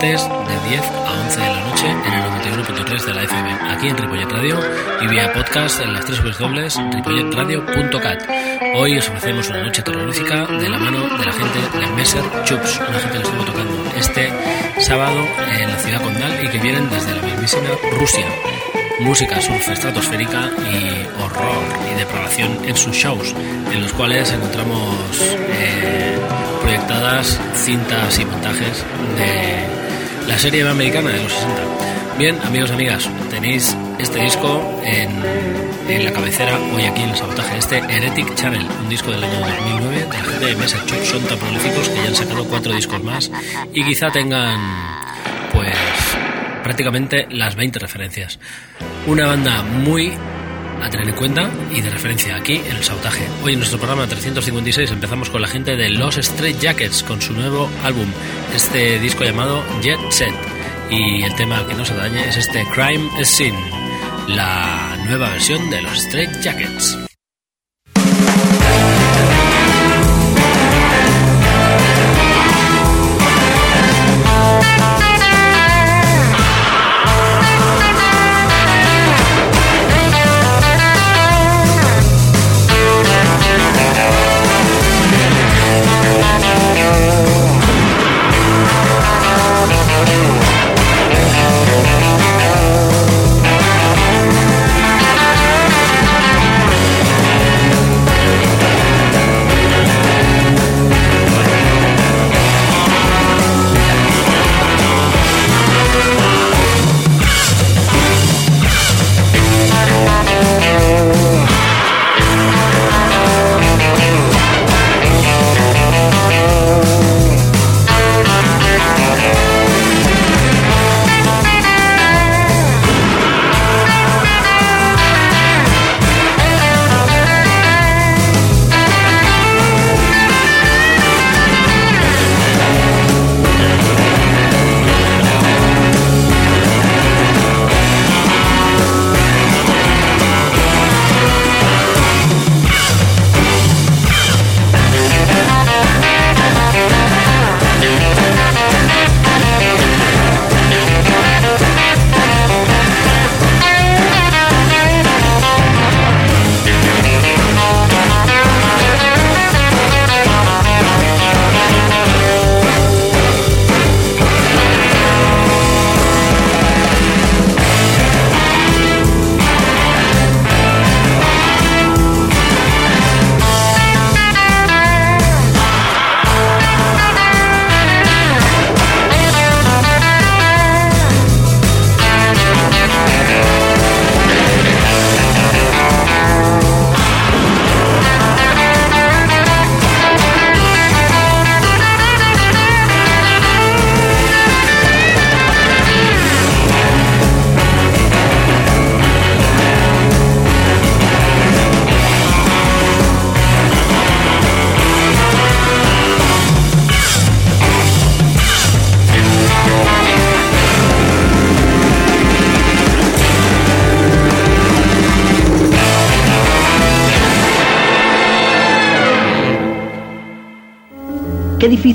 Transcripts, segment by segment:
Martes de 10 a 11 de la noche en el 91.3 de la FM, aquí en Ripollet Radio y vía podcast en las tres dobles ripolletradio.cat. Hoy os ofrecemos una noche terrorífica de la mano de la gente de Messer Chups, una gente que estuvo tocando este sábado en la ciudad condal y que vienen desde la mismísima Rusia música surf estratosférica y horror y depravación en sus shows, en los cuales encontramos eh, proyectadas cintas y montajes de la serie americana de los 60. Bien, amigos amigas, tenéis este disco en, en la cabecera hoy aquí en el sabotaje, este Heretic Channel, un disco del año 2009 de la gente de Massachusetts, son tan prolíficos que ya han sacado cuatro discos más y quizá tengan pues prácticamente las 20 referencias. Una banda muy a tener en cuenta y de referencia aquí en el sabotaje. Hoy en nuestro programa 356 empezamos con la gente de Los Straight Jackets con su nuevo álbum, este disco llamado Jet Set. Y el tema que nos atañe es este Crime is Sin, la nueva versión de Los Straight Jackets.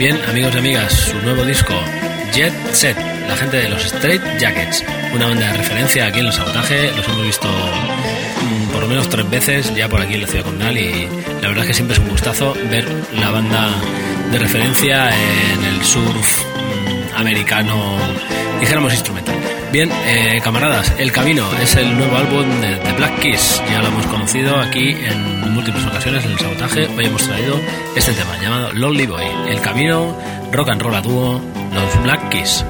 Bien, amigos y amigas, su nuevo disco Jet Set, la gente de los Straight Jackets, una banda de referencia aquí en el sabotaje, los hemos visto mm, por lo menos tres veces ya por aquí en la ciudad condal y la verdad es que siempre es un gustazo ver la banda de referencia en el surf mm, americano dijéramos instrumental. Bien, eh, camaradas, El Camino es el nuevo álbum de, Black Keys. Ya lo hemos conocido aquí en múltiples ocasiones en el sabotaje. Hoy hemos traído este tema llamado Lonely Boy. El Camino, rock and roll a dúo, los Black Keys.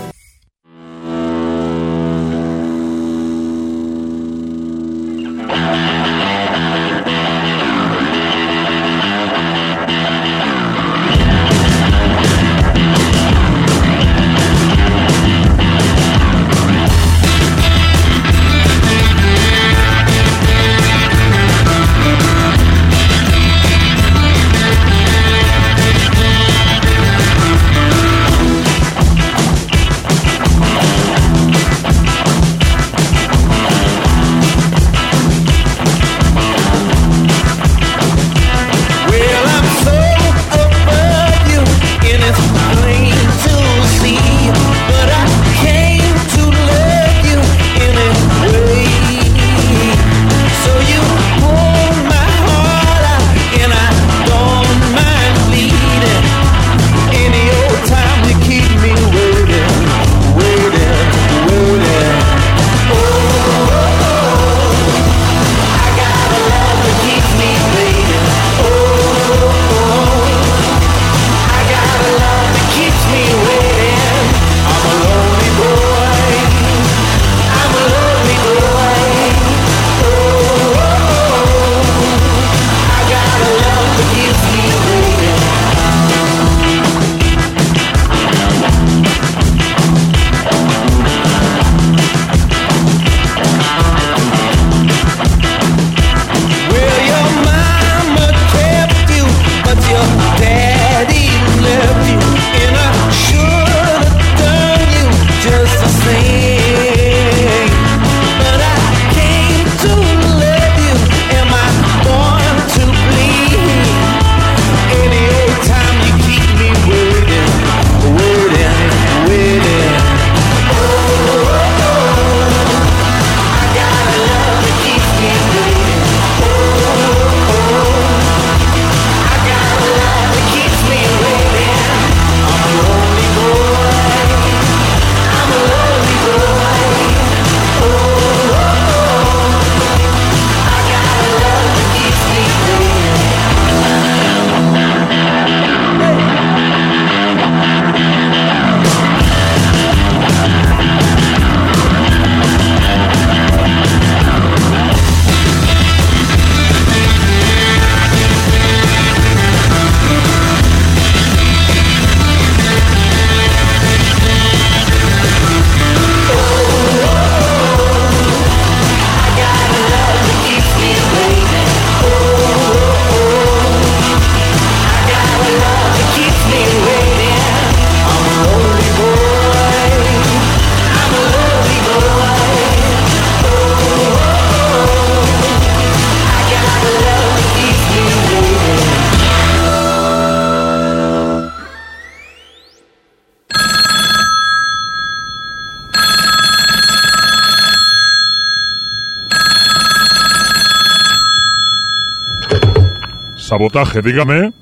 sabotaje, dígame.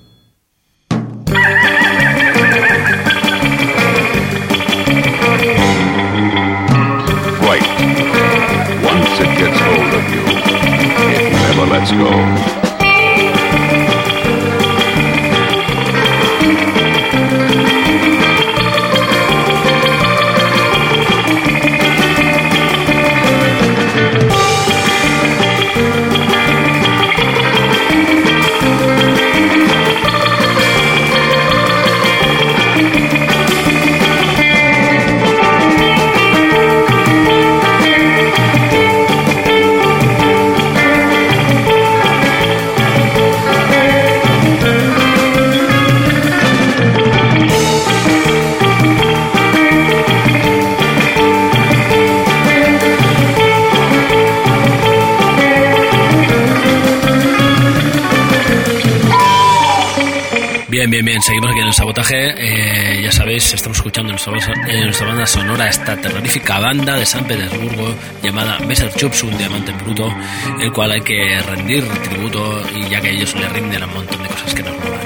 Bien, seguimos aquí en el sabotaje. Eh, ya sabéis, estamos escuchando en nuestra, banda sonora esta terrorífica banda de San Petersburgo llamada Messer Chups, un diamante bruto, el cual hay que rendir tributo y ya que ellos le rinden a un montón de cosas que nos roban.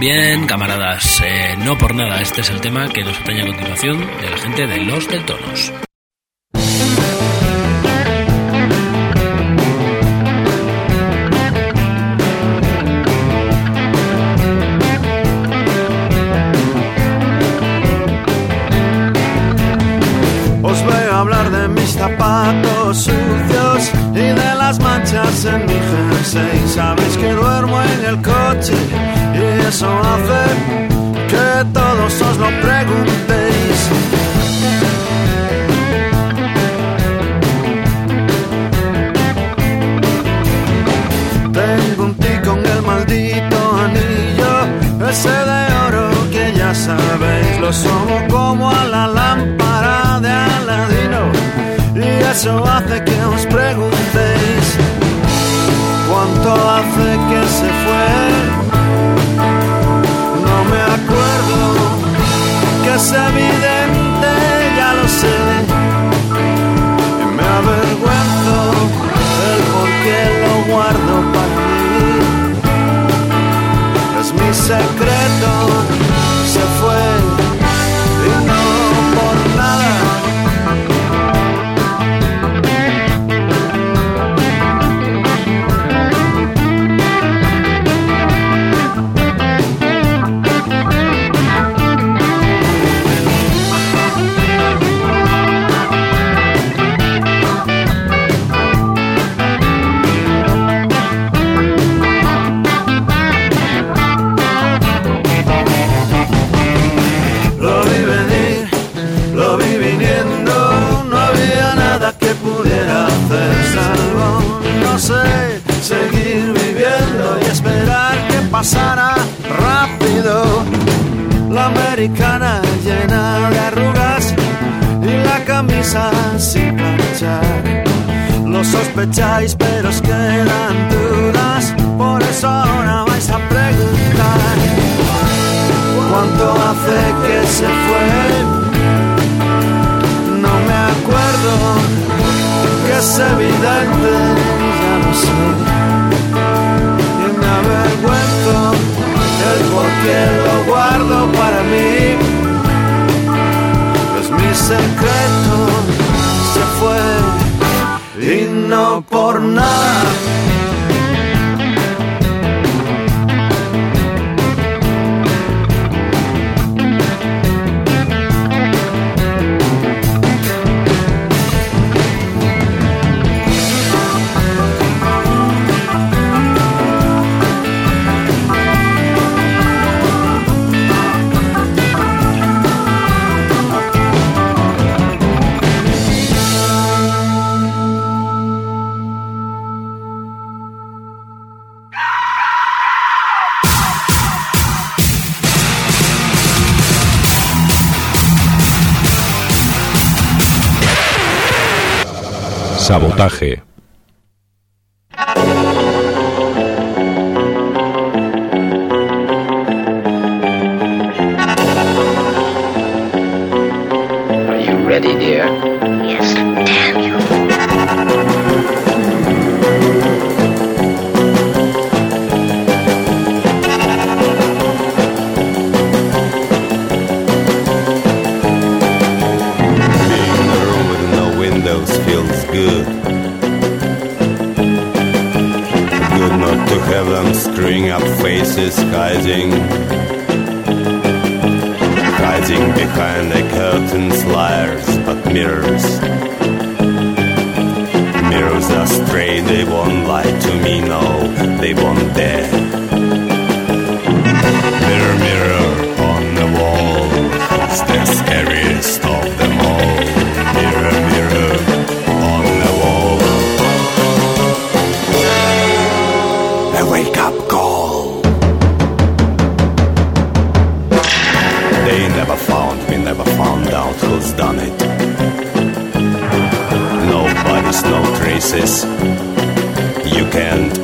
Bien, camaradas, eh, no por nada, este es el tema que nos atañe a continuación de la gente de Los Deltonos. dies, but Sabotaje. No traces. You can't.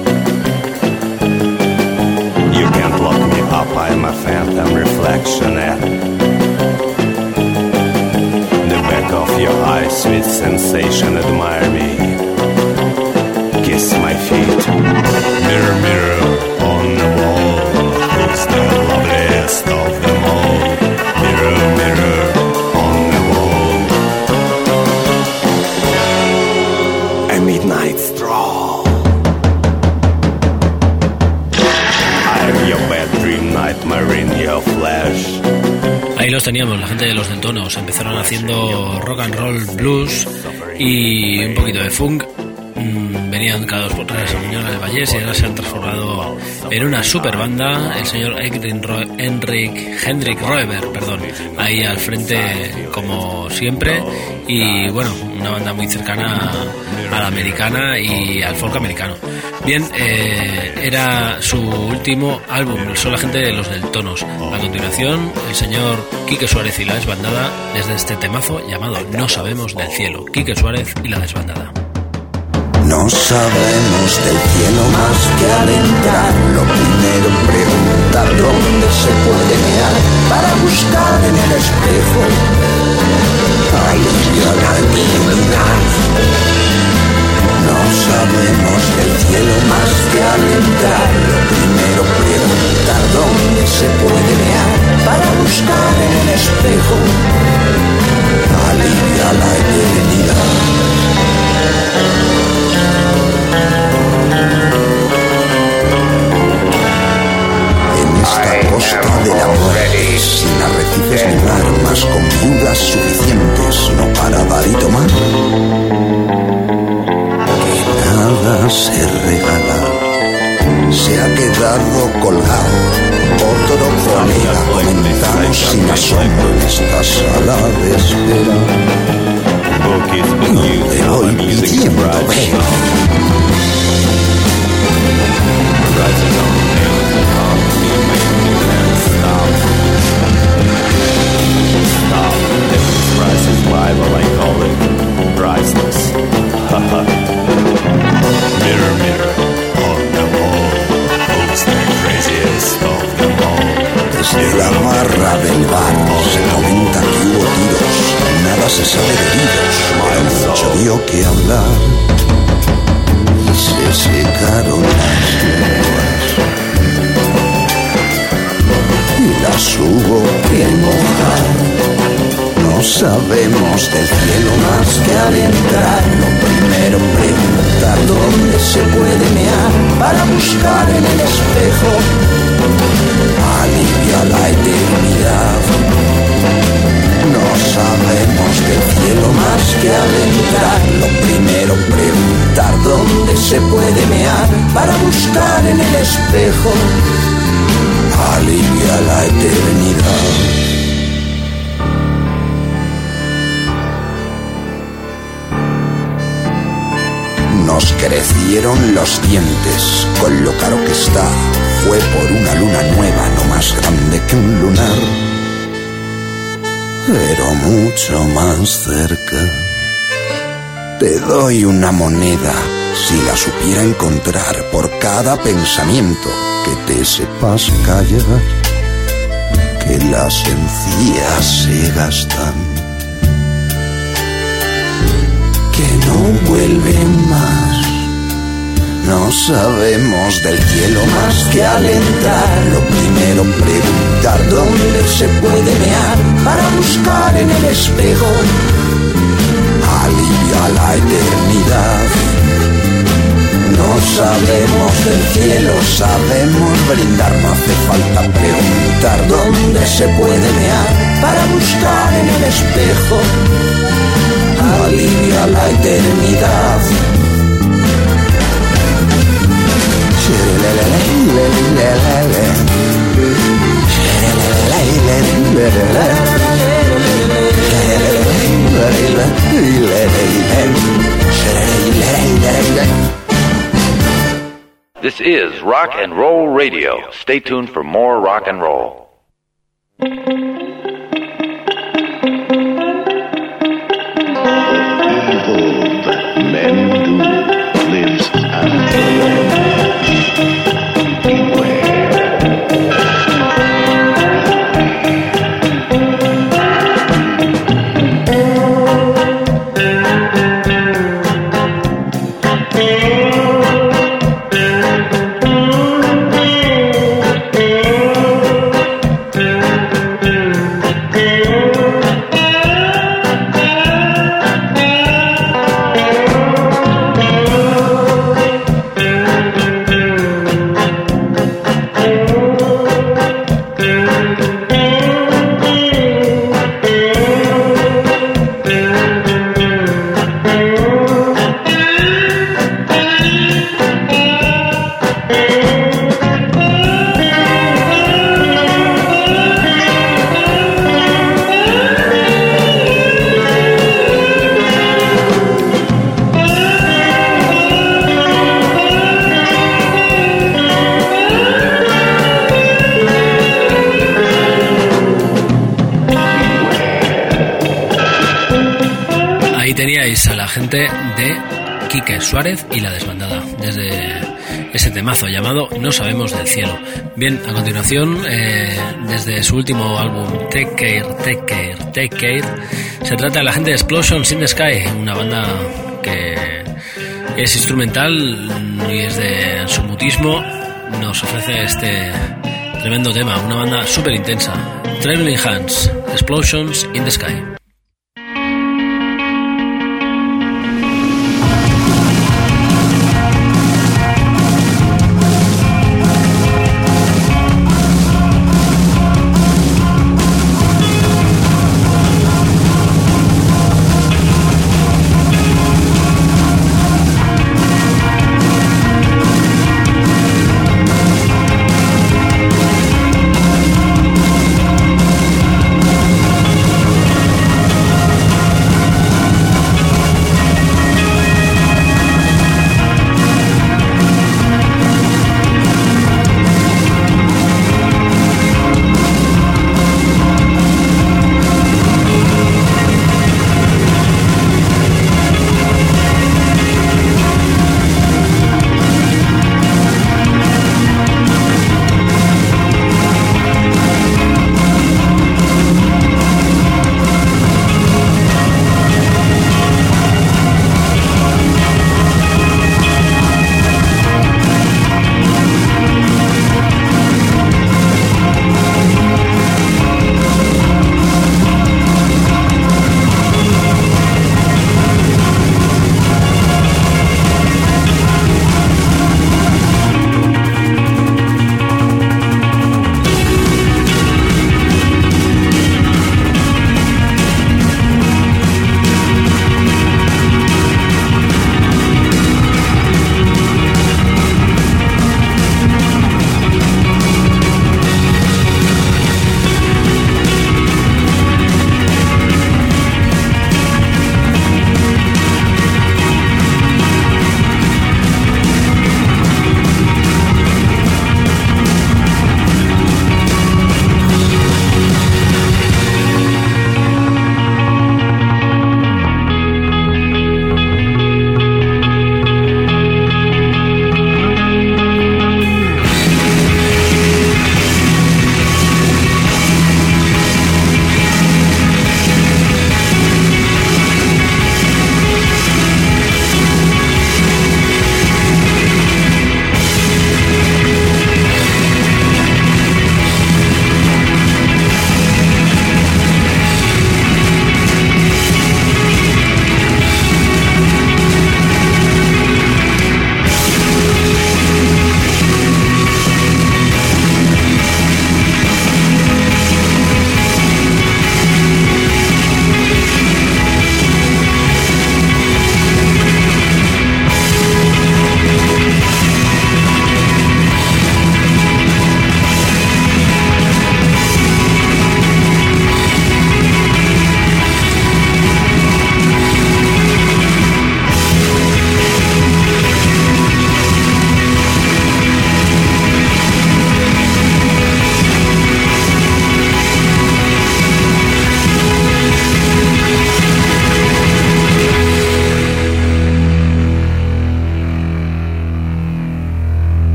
You can't lock me up, I'm a phantom reflection. eh? The back of your eyes, sweet sensation, admire me. Kiss my feet. Mirror, mirror teníamos, la gente de los dentonos. Empezaron haciendo rock and roll, blues y un poquito de funk. Mm, Venían cada dos por tres a Muñoz de Vallés y ahora se han transformado en una super banda. El señor Henrik, Hendrik Roeber, perdón, ahí al frente como siempre. Y bueno, una banda muy cercana a la americana y al folk americano. Bien, eh, era su último álbum, son la gente de los del Tonos. A continuación, el señor Quique Suárez y la desbandada desde este temazo llamado No sabemos del cielo. Quique Suárez y la desbandada. No sabemos del cielo más que al entrar. Lo primero preguntar dónde se puede mear para buscar en el espejo alivio a la divinidad. No sabemos del cielo más que al entrar. Lo primero preguntar dónde se puede mear para buscar en el espejo alivio a la eternidad. Fue por una luna nueva, no más grande que un lunar, pero mucho más cerca. Te doy una moneda si la supiera encontrar por cada pensamiento que te sepas callar, que las encías se gastan, que no vuelven más. No sabemos del cielo más que al entrar. Lo primero preguntar dónde se puede mear para buscar en el espejo alivio a la eternidad. No sabemos del cielo, sabemos brindar, no hace falta preguntar dónde se puede mear para buscar en el espejo alivio a la eternidad. This is Rock and Roll Radio. Stay tuned for more rock and roll. evil that men do lives after them. Suárez y la desbandada, desde ese temazo llamado No sabemos del cielo. Bien, a continuación, eh, desde su último álbum Take Care, Take Care, Take Care, se trata de la gente de Explosions in the Sky, una banda que es instrumental y es de su mutismo nos ofrece este tremendo tema, una banda súper intensa. Traveling Hands, Explosions in the Sky.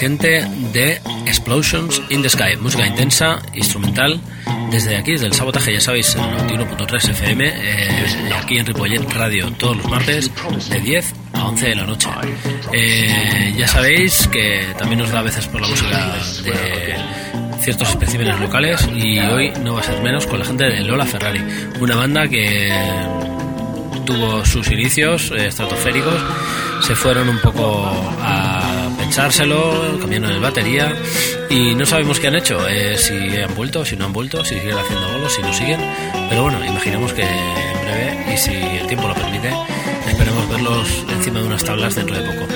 Gente de Explosions in the Sky, música intensa, instrumental, desde aquí, desde el sabotaje, ya sabéis, en 91.3 FM, eh, aquí en Ripollet Radio, todos los martes, de 10 a 11 de la noche. Eh, ya sabéis que también nos da a veces por la música de ciertos especímenes locales y hoy no va a ser menos con la gente de Lola Ferrari, una banda que tuvo sus inicios eh, estratosféricos, se fueron un poco a pensárselo, cambiaron el batería y no sabemos qué han hecho, eh, si han vuelto, si no han vuelto, si siguen haciendo bolos, si no siguen, pero bueno, imaginamos que en breve y si el tiempo lo permite, esperemos verlos encima de unas tablas dentro de poco.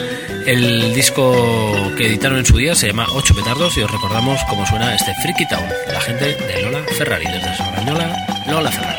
El disco que editaron en su día se llama Ocho petardos y os recordamos cómo suena este Freaky Town, la gente de Lola Ferrari, desde Sobrañola, Lola Ferrari.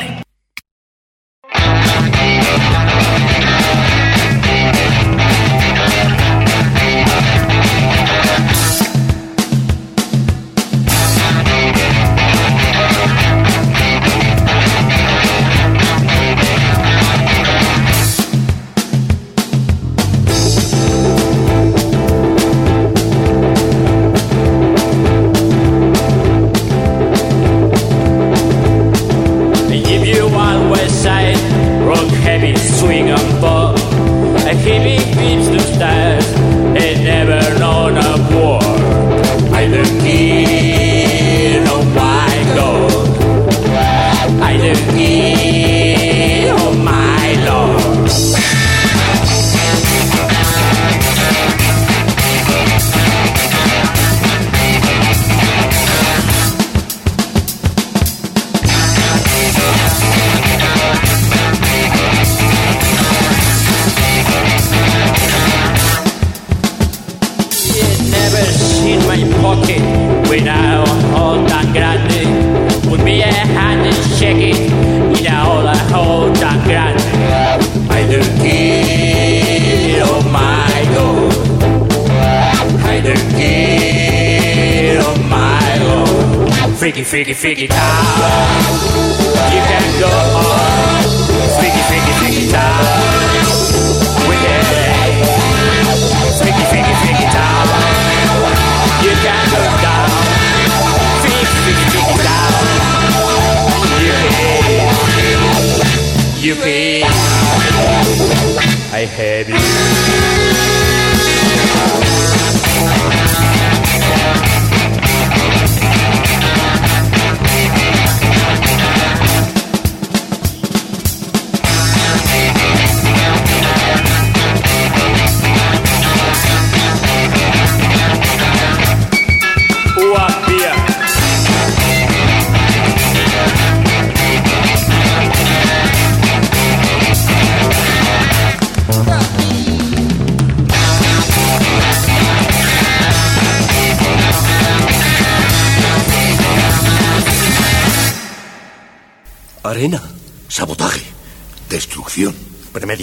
Freaky,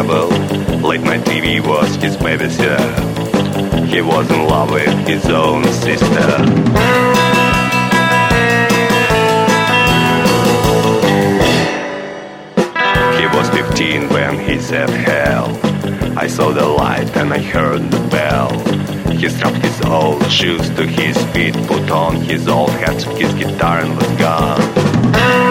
The. Late night TV was his babysitter. He was in love with his own sister. He was 15 when he said hell. I saw the light and I heard the bell. He strapped his old shoes to his feet, put on his old hat, his guitar and was gone.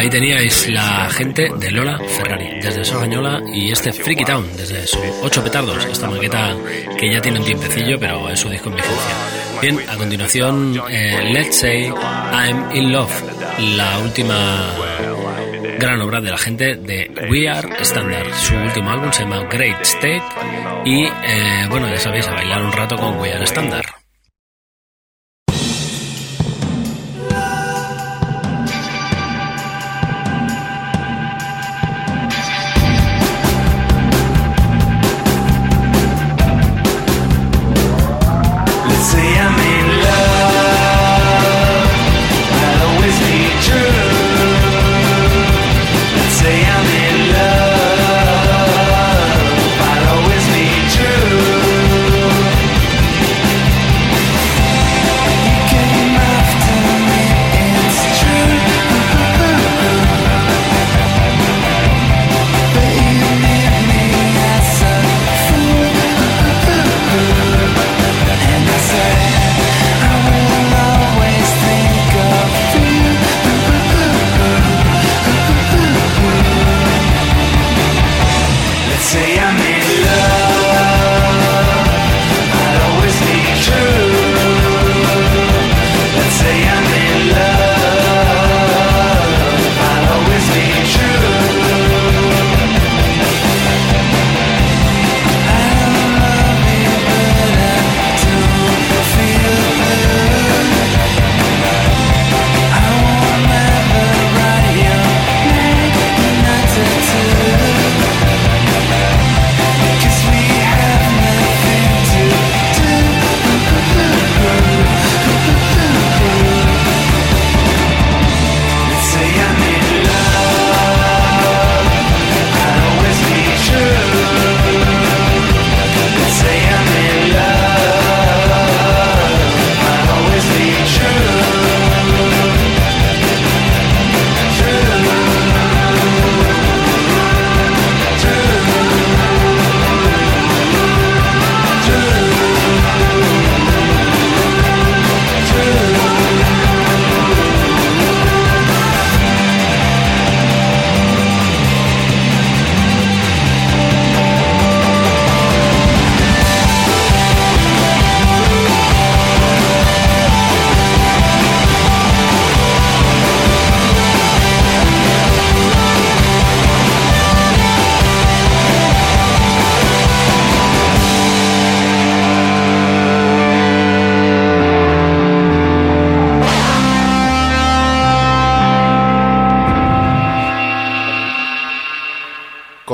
Ahí teníais la gente de Lola Ferrari, desde Sogañola, y este Freaky Town, desde su 8 petardos, esta maqueta que ya tiene un tiempecillo, pero es su disco en vigencia. Bien, a continuación, eh, Let's Say I'm in Love, la última gran obra de la gente de We Are Standard. Su último álbum se llama Great State, y eh, bueno, ya sabéis, a bailar un rato con We Are Standard.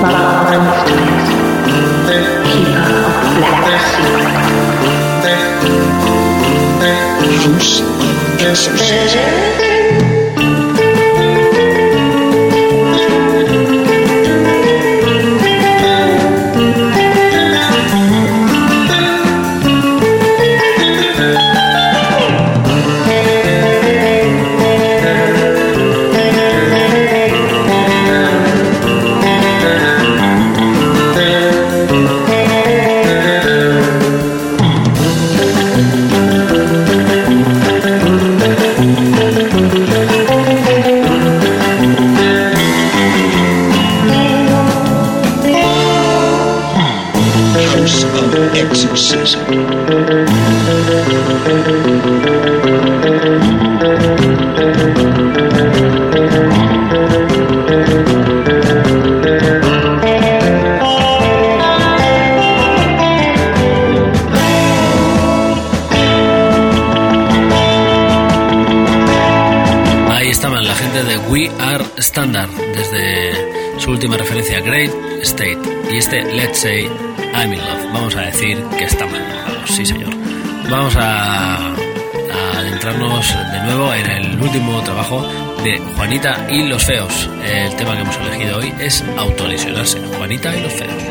Balaram Street, Killer of Black gente de We Are Standard desde su última referencia Great State y este Let's Say I'm in Love. Vamos a decir que estamos enamorados, sí señor. Vamos a, a adentrarnos de nuevo en el último trabajo de Juanita y los Feos. El tema que hemos elegido hoy es autolesionarse. Juanita y los Feos.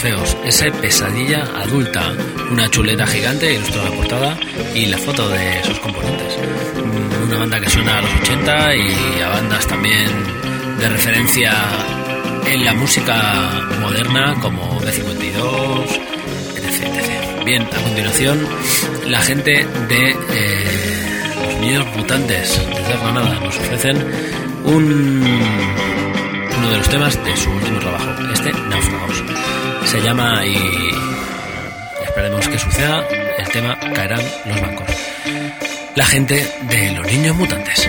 Feos, ese pesadilla adulta, una chuleta gigante, ilustró la portada y la foto de sus componentes. Mm, Una banda que suena a los 80 y a bandas también de referencia en la música moderna como B52, etc. etc. Bien, a continuación, la gente de eh, los niños mutantes desde Granada nos ofrecen un, uno de los temas de su último trabajo, este Náufragos. Se llama y esperemos que suceda, el tema Caerán los bancos. La gente de los niños mutantes.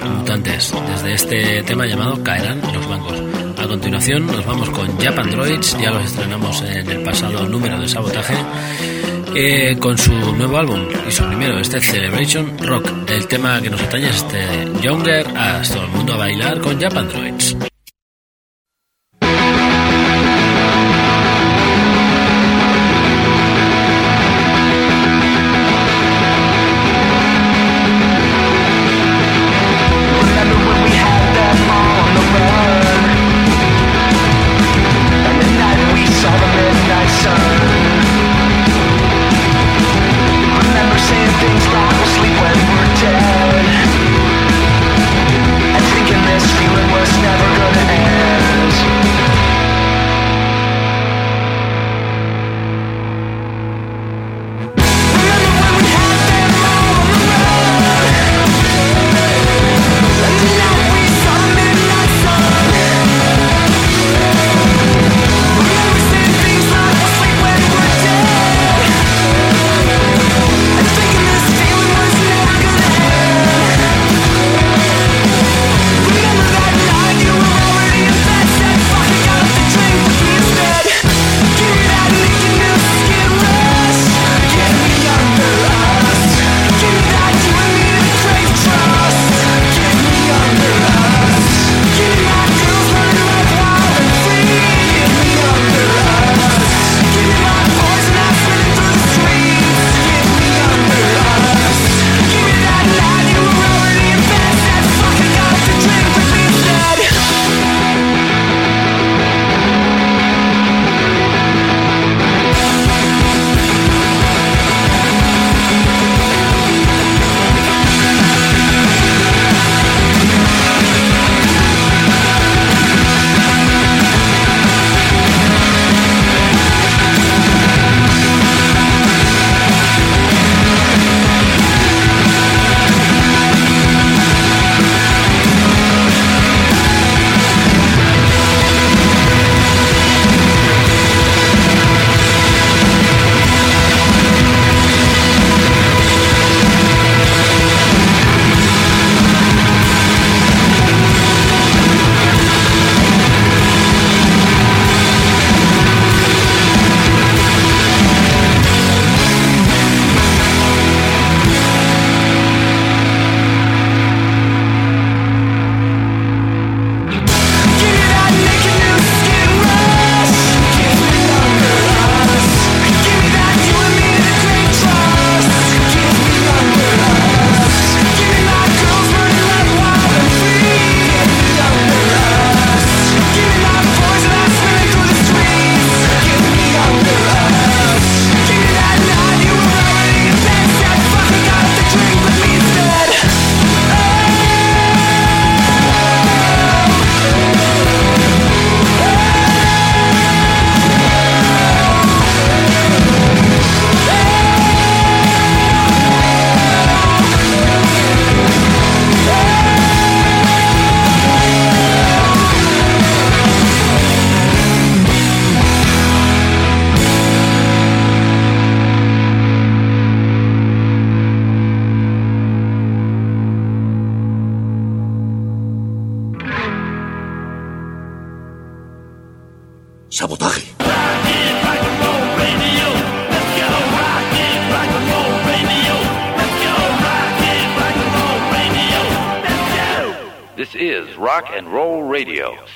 Mutantes, desde este tema llamado Caerán los bancos. A continuación nos vamos con Japan Droids, ya los estrenamos en el pasado número de sabotaje, eh, con su nuevo álbum y su primero, este Celebration Rock. El tema que nos atañe es este Younger As, todo el mundo a bailar con Japan Droids.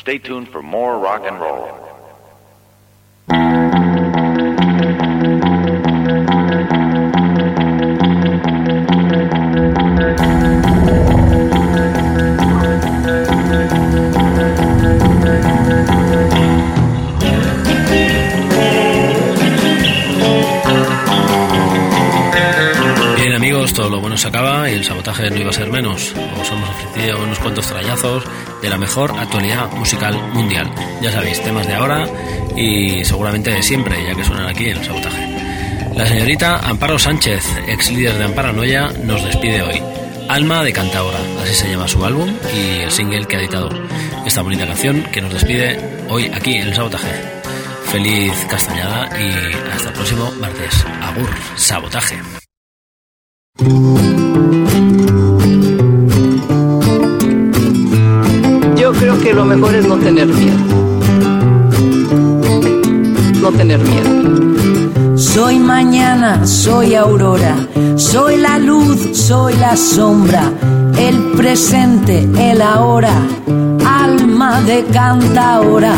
Stay tuned seguramente de siempre, ya que suenan aquí en el sabotaje. La señorita Amparo Sánchez, ex líder de Amparanoia, nos despide hoy. Alma de Cantaora, así se llama su álbum y el single que ha editado. Esta bonita canción que nos despide hoy aquí en el Sabotaje. Feliz castañada y hasta el próximo martes. Agur, Sabotaje. Yo creo que lo mejor es no tener miedo. No tener miedo. Soy mañana, soy aurora, soy la luz, soy la sombra, el presente, el ahora, alma de cantaora.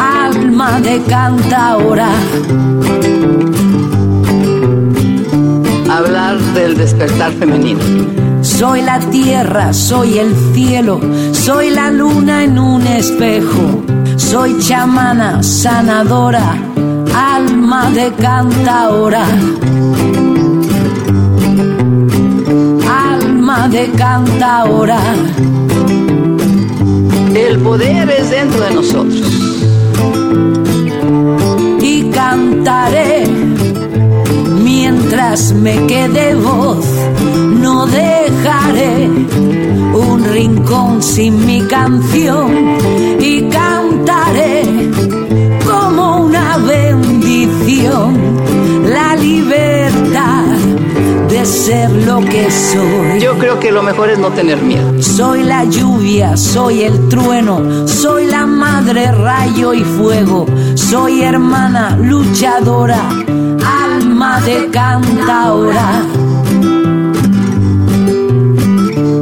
Alma de cantaora. Hablar del despertar femenino. Soy la tierra, soy el cielo, soy la luna en un espejo, soy chamana, sanadora, alma de cantaora. Alma de cantaora. El poder es dentro de nosotros. Y cantaré mientras me quede voz, no dejaré un rincón sin mi canción y cantaré como una bendición la libertad de ser lo que soy. Yo creo que lo mejor es no tener miedo. Soy la lluvia, soy el trueno, soy la madre rayo y fuego, soy hermana luchadora alma de cantaora.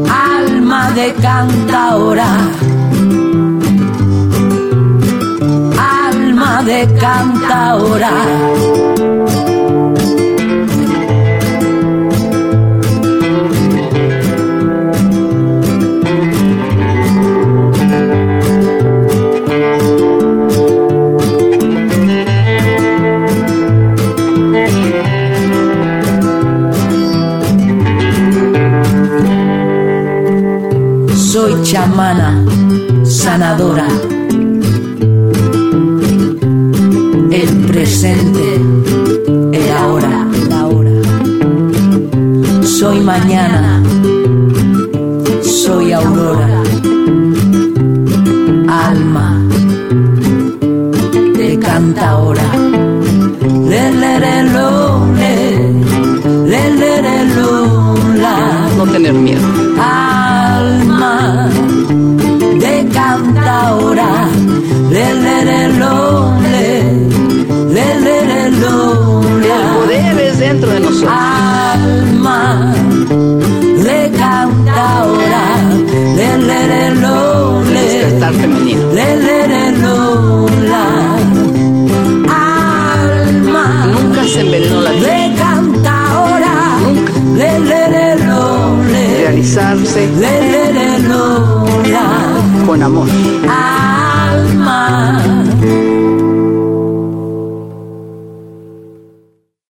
Alma de cantaora. Alma de cantaora. Chamana, sanadora. El presente, el ahora, la hora. Soy mañana, soy aurora. Alma le, lo, la. No tener miedo. El poder es dentro de nosotros. Alma. Le, le, le, lo, le. Despertar femenino. Le, le, le, lo, la. Alma Nunca se envenenó la vida. Nunca. Le, le, le, lo, le. Realizarse Le, le, le, lo, la. con amor.